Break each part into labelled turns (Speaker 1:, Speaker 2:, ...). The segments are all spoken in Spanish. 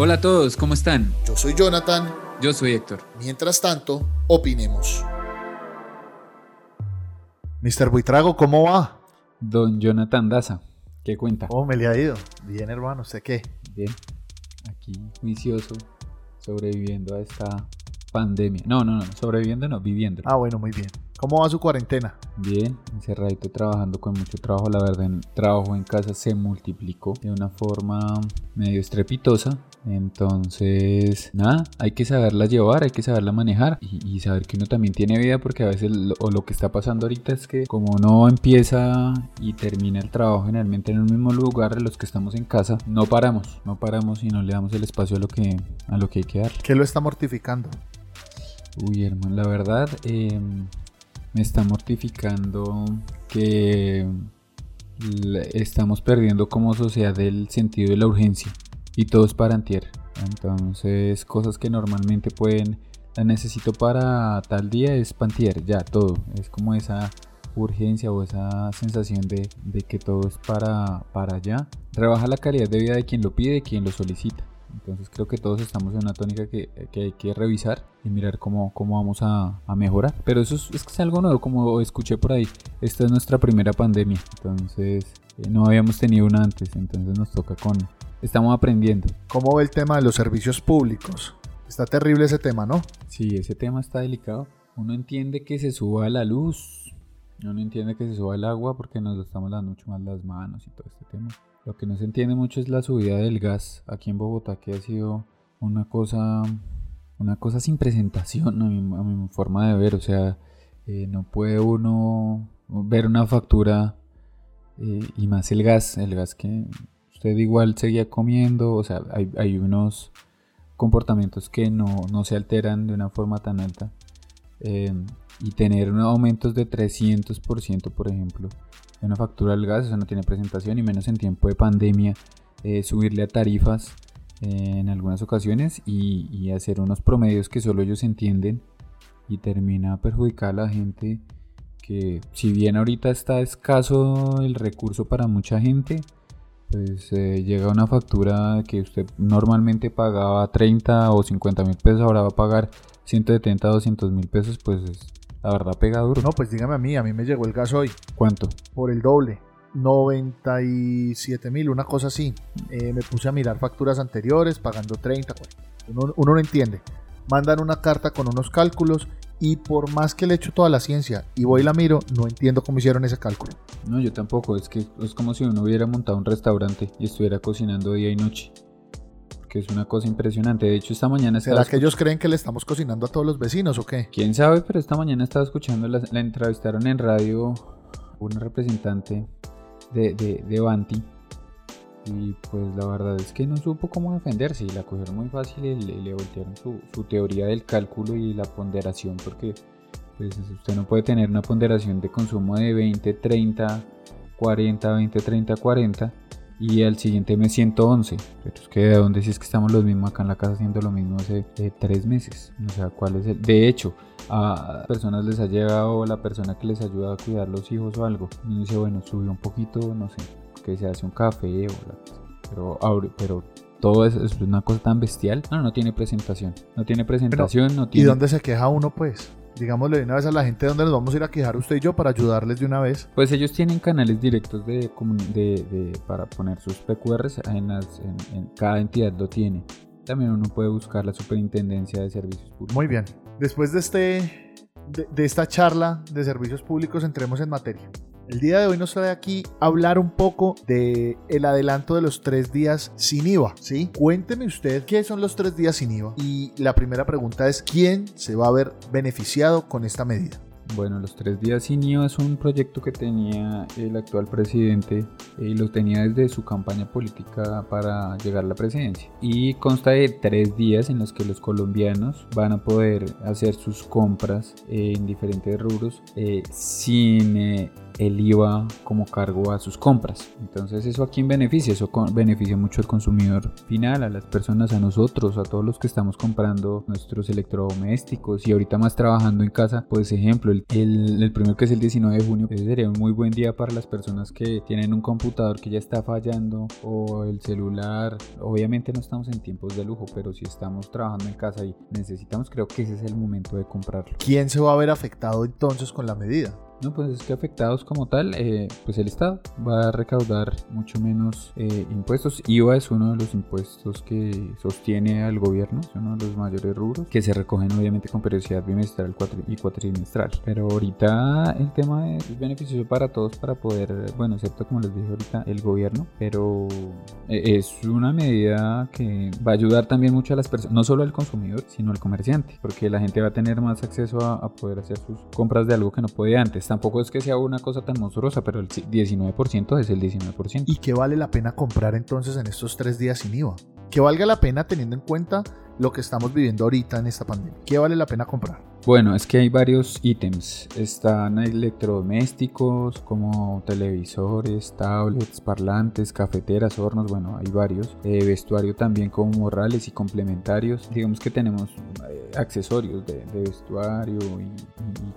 Speaker 1: Hola a todos, ¿cómo están?
Speaker 2: Yo soy Jonathan.
Speaker 1: Yo soy Héctor.
Speaker 2: Mientras tanto, opinemos. Mr. Buitrago, ¿cómo va?
Speaker 1: Don Jonathan Daza, ¿qué cuenta?
Speaker 2: ¿Cómo me le ha ido? Bien, hermano, ¿usted qué?
Speaker 1: Bien, aquí juicioso, sobreviviendo a esta pandemia. No, no, no, sobreviviendo no, viviendo.
Speaker 2: Ah, bueno, muy bien. ¿Cómo va su cuarentena?
Speaker 1: Bien, encerradito trabajando con mucho trabajo. La verdad, el trabajo en casa se multiplicó de una forma medio estrepitosa. Entonces, nada, hay que saberla llevar, hay que saberla manejar y, saber que uno también tiene vida porque a veces lo, o lo que está pasando ahorita es que como uno empieza y termina el trabajo generalmente en el mismo lugar, los que estamos en casa, no paramos, no paramos y no le damos el espacio a lo que, a lo que hay que dar.
Speaker 2: ¿Qué lo está mortificando?
Speaker 1: Uy, hermano, la verdad, eh, me está mortificando que estamos perdiendo como sociedad el sentido de la urgencia y todo es para antier. Entonces, cosas que normalmente pueden, la necesito para tal día es pantier, ya todo. Es como esa urgencia o esa sensación de, de que todo es para, para allá. Rebaja la calidad de vida de quien lo pide y quien lo solicita. Entonces creo que todos estamos en una tónica que, hay que revisar y mirar cómo, cómo vamos a, mejorar. Pero eso es, es, algo nuevo, como escuché por ahí. Esta es nuestra primera pandemia, entonces eh, no habíamos tenido una antes, entonces nos toca con... Estamos aprendiendo.
Speaker 2: ¿Cómo ve el tema de los servicios públicos? Está terrible ese tema, ¿no?
Speaker 1: Sí, ese tema está delicado. Uno entiende que se suba la luz, uno entiende que se suba el agua porque nos estamos dando mucho más las manos y todo este tema. Lo que no se entiende mucho es la subida del gas aquí en Bogotá, que ha sido una cosa, una cosa sin presentación a mi, forma de ver. O sea, eh, no puede uno ver una factura eh, y más el gas, el gas que usted igual seguía comiendo. O sea, hay, unos comportamientos que no, se alteran de una forma tan alta. Eh, y tener aumentos de 300%, por ejemplo, una factura del gas, eso no tiene presentación y menos en tiempo de pandemia, eh, subirle a tarifas eh, en algunas ocasiones y, hacer unos promedios que solo ellos entienden y termina perjudicar a la gente que si bien ahorita está escaso el recurso para mucha gente, pues eh, llega una factura que usted normalmente pagaba 30 o 50 mil pesos, ahora va a pagar 170 o 200 mil pesos, pues es la verdad pega duro.
Speaker 2: No, pues dígame a mí, a mí me llegó el gas hoy.
Speaker 1: ¿Cuánto?
Speaker 2: Por el doble. 97 mil, una cosa así. Eh, me puse a mirar facturas anteriores, pagando 30, Uno, uno no entiende. Mandan una carta con unos cálculos y por más que le echo toda la ciencia y voy y la miro, no entiendo cómo hicieron ese cálculo.
Speaker 1: No, yo tampoco. Es que es como si uno hubiera montado un restaurante y estuviera cocinando día y noche que es una cosa impresionante. De hecho, esta mañana
Speaker 2: ¿Será que ellos creen que le estamos cocinando a todos los vecinos o qué?
Speaker 1: Quién sabe, pero esta mañana estaba escuchando, la, entrevistaron en radio una representante de, de, de, Banti. Y pues la verdad es que no supo cómo defenderse y la cogieron muy fácil y le, voltearon su, su, teoría del cálculo y la ponderación porque pues usted no puede tener una ponderación de consumo de 20, 30, 40, 20, 30, 40 y al siguiente mes 111. Pero es que de dónde si es que estamos los mismos acá en la casa haciendo lo mismo hace tres meses. O sea, ¿cuál es el? De hecho, a personas les ha llegado la persona que les ayuda a cuidar los hijos o algo. Y dice, bueno, subió un poquito, no sé, que se hace un café o la pero, pero todo eso es una cosa tan bestial. No, no tiene presentación. No tiene presentación, no tiene...
Speaker 2: ¿Y dónde se queja uno, pues? Digámosle de una vez a la gente dónde nos vamos a ir a quejar usted y yo para ayudarles de una vez.
Speaker 1: Pues ellos tienen canales directos de, de, para poner sus PQRs, en, las, en, cada entidad lo tiene. También uno puede buscar la Superintendencia de Servicios Públicos.
Speaker 2: Muy bien. Después de, este, de esta charla de servicios públicos, entremos en materia. El día de hoy nos trae aquí hablar un poco de el adelanto de los tres días sin IVA, ¿sí? Cuénteme usted qué son los tres días sin IVA y la primera pregunta es ¿quién se va a ver beneficiado con esta medida?
Speaker 1: Bueno, los tres días sin IVA es un proyecto que tenía el actual presidente y lo tenía desde su campaña política para llegar a la presidencia. Y consta de tres días en los que los colombianos van a poder hacer sus compras en diferentes rubros eh, sin... El IVA como cargo a sus compras. Entonces eso a quién beneficia? Eso beneficia mucho al consumidor final, a las personas, a nosotros, a todos los que estamos comprando nuestros electrodomésticos y ahorita más trabajando en casa. Pues ejemplo, el, el, primero que es el 19 de junio, sería un muy buen día para las personas que tienen un computador que ya está fallando o el celular. Obviamente no estamos en tiempos de lujo, pero si estamos trabajando en casa y necesitamos, creo que ese es el momento de comprarlo.
Speaker 2: ¿Quién se va a ver afectado entonces con la medida?
Speaker 1: No, pues es que afectados como tal, eh, pues el Estado va a recaudar mucho menos eh, impuestos. IVA es uno de los impuestos que sostiene al gobierno, es uno de los mayores rubros, que se recogen obviamente con periodicidad bimestral y cuatrimestral. Pero ahorita el tema es beneficioso para todos para poder, bueno, excepto como les dije ahorita, el gobierno, pero eh, es una medida que va a ayudar también mucho a las personas, no solo al consumidor, sino al comerciante, porque la gente va a tener más acceso a, a poder hacer sus compras de algo que no podía antes tampoco es que sea una cosa tan monstruosa, pero el 19% es el 19%.
Speaker 2: ¿Y qué vale la pena comprar entonces en estos tres días sin IVA? Que valga la pena teniendo en cuenta lo que estamos viviendo ahorita en esta pandemia. ¿Qué vale la pena comprar?
Speaker 1: Bueno, es que hay varios ítems. Están electrodomésticos como televisores, tablets, parlantes, cafeteras, hornos, bueno, hay varios. Eh, vestuario también como morrales y complementarios. Digamos que tenemos eh, accesorios de, vestuario y,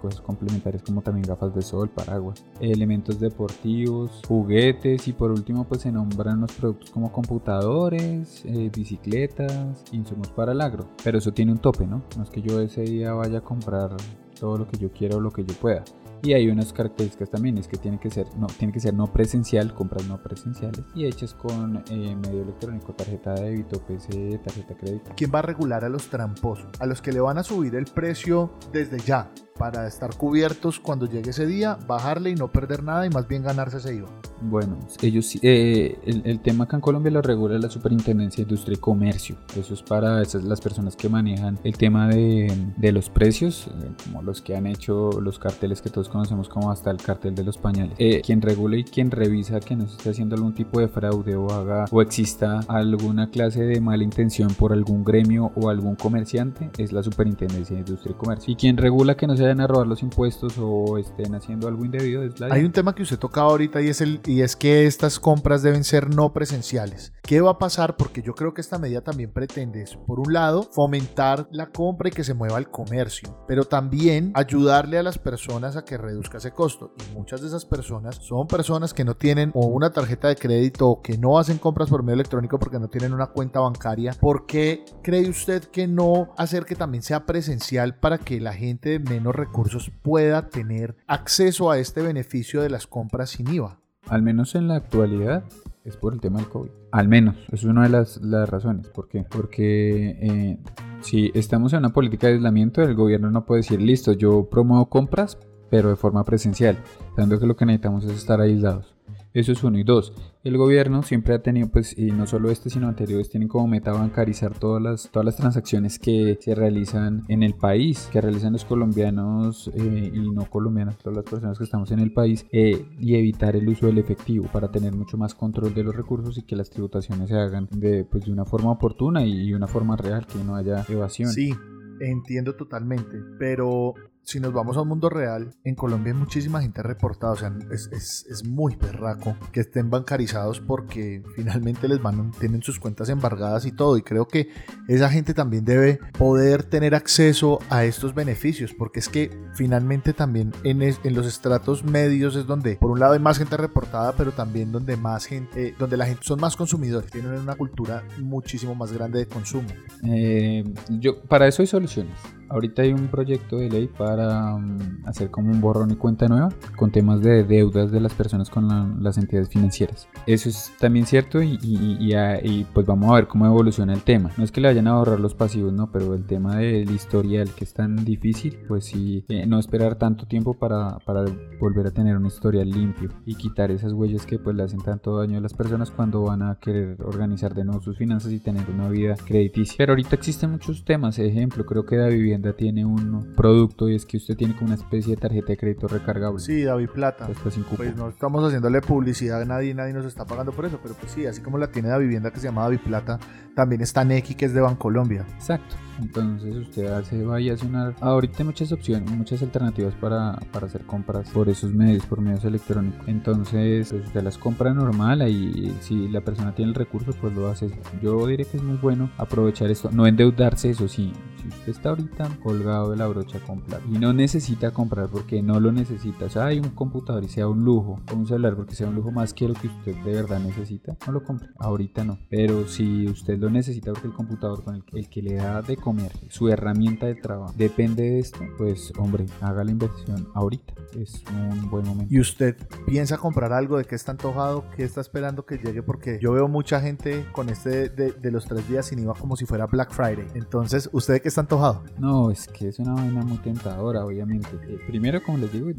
Speaker 1: cosas complementarias como también gafas de sol, paraguas, elementos deportivos, juguetes y por último pues se nombran los productos como computadores, eh, bicicletas, insumos para el agro. Pero eso tiene un tope, ¿no? No es que yo ese día vaya a comprar todo lo que yo quiera o lo que yo pueda. Y hay unas características también, es que tiene que ser no, tiene que ser no presencial, compras no presenciales y hechas con eh, medio electrónico, tarjeta de débito, PC, tarjeta de crédito.
Speaker 2: ¿Quién va a regular a los tramposos? A los que le van a subir el precio desde ya para estar cubiertos cuando llegue ese día, bajarle y no perder nada y más bien ganarse ese IVA.
Speaker 1: Bueno, ellos eh, el, tema acá en Colombia lo regula la Superintendencia de Industria y Comercio. Eso es para esas las personas que manejan el tema de, los precios, eh, como los que han hecho los carteles que todos conocemos como hasta el cartel de los pañales. Eh, quien regula y quien revisa que no se esté haciendo algún tipo de fraude o haga o exista alguna clase de mala intención por algún gremio o algún comerciante es la Superintendencia de Industria y Comercio. Y quien regula que no se vayan a robar los impuestos o estén haciendo algo indebido es la...
Speaker 2: Hay un tema que usted tocaba ahorita y es el y es que estas compras deben ser no presenciales. ¿Qué va a pasar? Porque yo creo que esta medida también pretende, por un lado, fomentar la compra y que se mueva el comercio, pero también ayudarle a las personas a que reduzca ese costo. Y muchas de esas personas son personas que no tienen o una tarjeta de crédito o que no hacen compras por medio electrónico porque no tienen una cuenta bancaria. ¿Por qué cree usted que no hacer que también sea presencial para que la gente de menos recursos pueda tener acceso a este beneficio de las compras sin IVA?
Speaker 1: al menos en la actualidad, es por el tema del COVID. Al menos, es una de las, razones. ¿Por qué? Porque eh, si estamos en una política de aislamiento, el gobierno no puede decir, listo, yo promuevo compras, pero de forma presencial, sabiendo que lo que necesitamos es estar aislados. Eso es uno. Y dos, el gobierno siempre ha tenido, pues, y no solo este, sino anteriores, tienen como meta bancarizar todas las, todas las transacciones que se realizan en el país, que realizan los colombianos eh, y no colombianos, todas las personas que estamos en el país, eh, y evitar el uso del efectivo para tener mucho más control de los recursos y que las tributaciones se hagan de, pues, de una forma oportuna y, y una forma real, que no haya evasión.
Speaker 2: Sí, entiendo totalmente, pero si nos vamos a un mundo real, en Colombia hay muchísima gente reportada, o sea, es, es, es muy perraco que estén bancarizados porque finalmente les van, tienen sus cuentas embargadas y todo, y creo que esa gente también debe poder tener acceso a estos beneficios, porque es que finalmente también en, en los estratos medios es donde, por un lado hay más gente reportada, pero también donde más gente, donde la gente son más consumidores, tienen una cultura muchísimo más grande de consumo.
Speaker 1: Eh, yo, para eso hay soluciones. Ahorita hay un proyecto de ley para mm, hacer como un borrón y cuenta nueva con temas de deudas de las personas con las entidades financieras. Eso es también cierto y, y, pues vamos a ver cómo evoluciona el tema. No es que le vayan a ahorrar los pasivos, no, pero el tema del historial que es tan difícil, pues sí, eh, no esperar tanto tiempo para, para, volver a tener un historial limpio y quitar esas huellas que pues le hacen tanto daño a las personas cuando van a querer organizar de nuevo sus finanzas y tener una vida crediticia. Pero ahorita existen muchos temas, ejemplo, creo que da vivienda Tiene un producto y es que usted tiene como una especie de tarjeta de crédito recargable.
Speaker 2: Sí, David Plata.
Speaker 1: Pues, pues, sin.
Speaker 2: Pues no estamos haciéndole publicidad a nadie, nadie nos está pagando por eso, pero pues sí, así como la tiene la vivienda que se llama David Plata, también está Neki que es de Bancolombia.
Speaker 1: Exacto. Entonces usted hace, va y hace una... Ahorita hay muchas opciones, muchas alternativas para, para hacer compras por esos medios, por medios electrónicos. Entonces pues usted las compra normal y si la persona tiene el recurso pues lo hace. Yo diré que es muy bueno aprovechar esto, no endeudarse, eso sí. Si usted está ahorita colgado de la brocha a comprar y no necesita comprar porque no lo necesita, o sea, hay un computador y sea un lujo, o un celular porque sea un lujo más que lo que usted de verdad necesita, no lo compre. Ahorita no. Pero si usted lo necesita porque el computador con el, el que le da de comer, su herramienta de trabajo, depende de esto, pues hombre, haga la inversión ahorita. Es un buen momento.
Speaker 2: ¿Y usted piensa comprar algo de que está antojado? ¿Qué está esperando que llegue? Porque yo veo mucha gente con este de, de los tres días sin IVA como si fuera Black Friday. Entonces, ¿usted de qué está antojado?
Speaker 1: No, es que es una vaina muy tentadora, obviamente. Eh, primero, como les digo, y,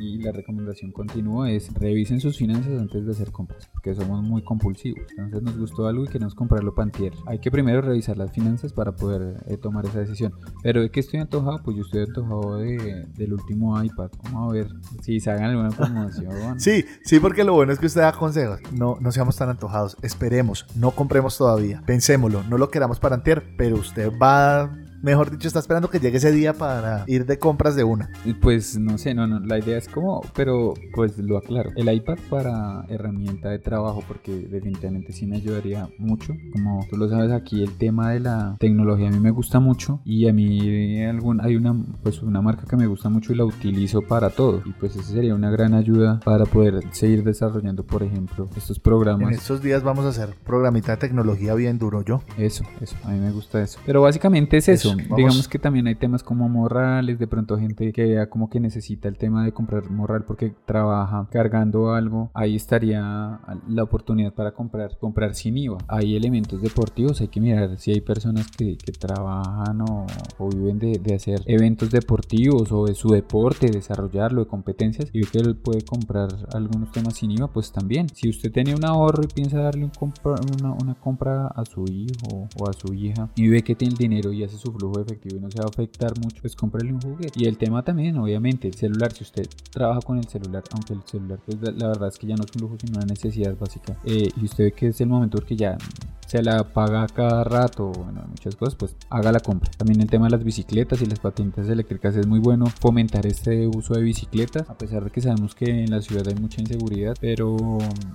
Speaker 1: y la recomendación continua es revisen sus finanzas antes de hacer compras, porque somos muy compulsivos. Entonces nos gustó algo y queremos comprarlo pantier. Hay que primero revisar las finanzas para poder eh, tomar esa decisión. Pero de qué estoy antojado, pues yo estoy antojado de, del último iPad. Vamos a ver si se hagan alguna promoción.
Speaker 2: sí, sí, porque lo bueno es que usted da consejos. No, no seamos tan antojados. Esperemos, no compremos todavía. Pensémoslo, no lo queramos para antier, pero usted va Mejor dicho, está esperando que llegue ese día para ir de compras de una.
Speaker 1: Pues no sé, no, no, la idea es como, pero pues lo aclaro. El iPad para herramienta de trabajo, porque definitivamente sí me ayudaría mucho. Como tú lo sabes, aquí el tema de la tecnología a mí me gusta mucho y a mí algún, hay una, pues una marca que me gusta mucho y la utilizo para todo. Y pues eso sería una gran ayuda para poder seguir desarrollando, por ejemplo, estos programas.
Speaker 2: En estos días vamos a hacer programita de tecnología bien duro, yo.
Speaker 1: Eso, eso, a mí me gusta eso. Pero básicamente es eso. Digamos que también hay temas como morrales, de pronto gente que como que necesita el tema de comprar morral porque trabaja cargando algo, ahí estaría la oportunidad para comprar, comprar sin IVA. Hay elementos deportivos, hay que mirar si hay personas que, que trabajan o, o viven de, de, hacer eventos deportivos o de su deporte, desarrollarlo, de competencias, y ve que él puede comprar algunos temas sin IVA, pues también. Si usted tiene un ahorro y piensa darle un compra, una, una compra a su hijo o a su hija y ve que tiene el dinero y hace su flujo efectivo y no se va a afectar mucho, pues cómprele un juguete. Y el tema también, obviamente, el celular, si usted trabaja con el celular, aunque el celular, pues la verdad es que ya no es un lujo, sino una necesidad básica, eh, y usted ve que es el momento porque ya se la paga cada rato, bueno, muchas cosas, pues haga la compra. También el tema de las bicicletas y las patinetas eléctricas es muy bueno fomentar este uso de bicicletas, a pesar de que sabemos que en la ciudad hay mucha inseguridad, pero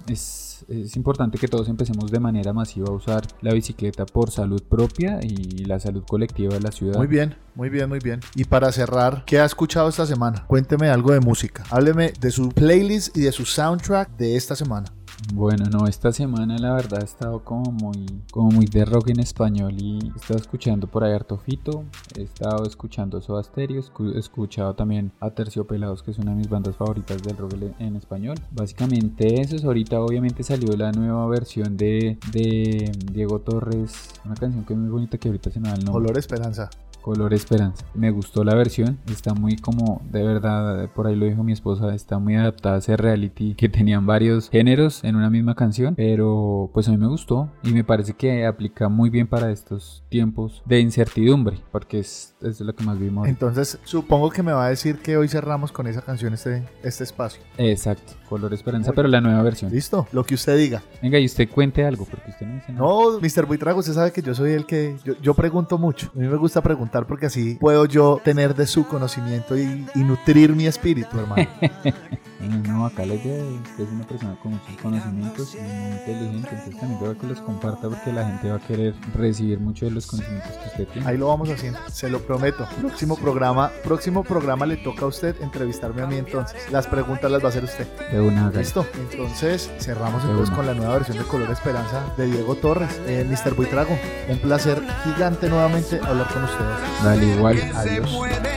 Speaker 1: es, es importante que todos empecemos de manera masiva a usar la bicicleta por salud propia y la salud colectiva de la ciudad.
Speaker 2: Muy bien, muy bien, muy bien. Y para cerrar, ¿qué ha escuchado esta semana? Cuénteme algo de música. Hábleme de su playlist y de su soundtrack de esta semana.
Speaker 1: Bueno, no, esta semana la verdad he estado como muy, como muy de rock en español y he estado escuchando por ahí Artofito, he estado escuchando Soda Stereo, he escuchado también a Terciopelados, que es una de mis bandas favoritas del rock en español. Básicamente eso es, ahorita obviamente salió la nueva versión de, de Diego Torres, una canción que es muy bonita que ahorita se me da el nombre.
Speaker 2: Color Esperanza.
Speaker 1: Color Esperanza. Me gustó la versión, está muy como, de verdad, por ahí lo dijo mi esposa, está muy adaptada a ese reality que tenían varios géneros en una misma canción, pero pues a mí me gustó y me parece que aplica muy bien para estos tiempos de incertidumbre, porque es, es lo que más vimos.
Speaker 2: Entonces, supongo que me va a decir que hoy cerramos con esa canción este, este espacio.
Speaker 1: Exacto, Color Esperanza, pero la nueva versión.
Speaker 2: Listo, lo que usted diga.
Speaker 1: Venga, y usted cuente algo, porque usted no dice nada.
Speaker 2: No, Mr. Buitrago, usted sabe que yo soy el que, yo, yo pregunto mucho, a mí me gusta preguntar porque así puedo yo tener de su conocimiento y, y nutrir mi espíritu, hermano.
Speaker 1: no, acá la idea es que es una persona con muchos conocimientos y muy inteligente, entonces también creo que los comparta porque la gente va a querer recibir mucho de los conocimientos que usted tiene.
Speaker 2: Ahí lo vamos haciendo, se lo prometo. Próximo programa, próximo programa le toca a usted entrevistarme a mí entonces. Las preguntas las va a hacer usted.
Speaker 1: De una,
Speaker 2: Listo. Entonces cerramos entonces con la nueva versión de Color Esperanza de Diego Torres, eh, Mr. Buitrago. Un placer gigante nuevamente hablar con ustedes.
Speaker 1: Dale igual.
Speaker 2: Adiós.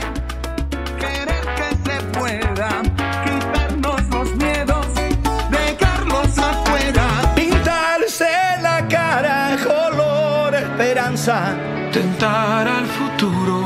Speaker 3: Tentar al futuro.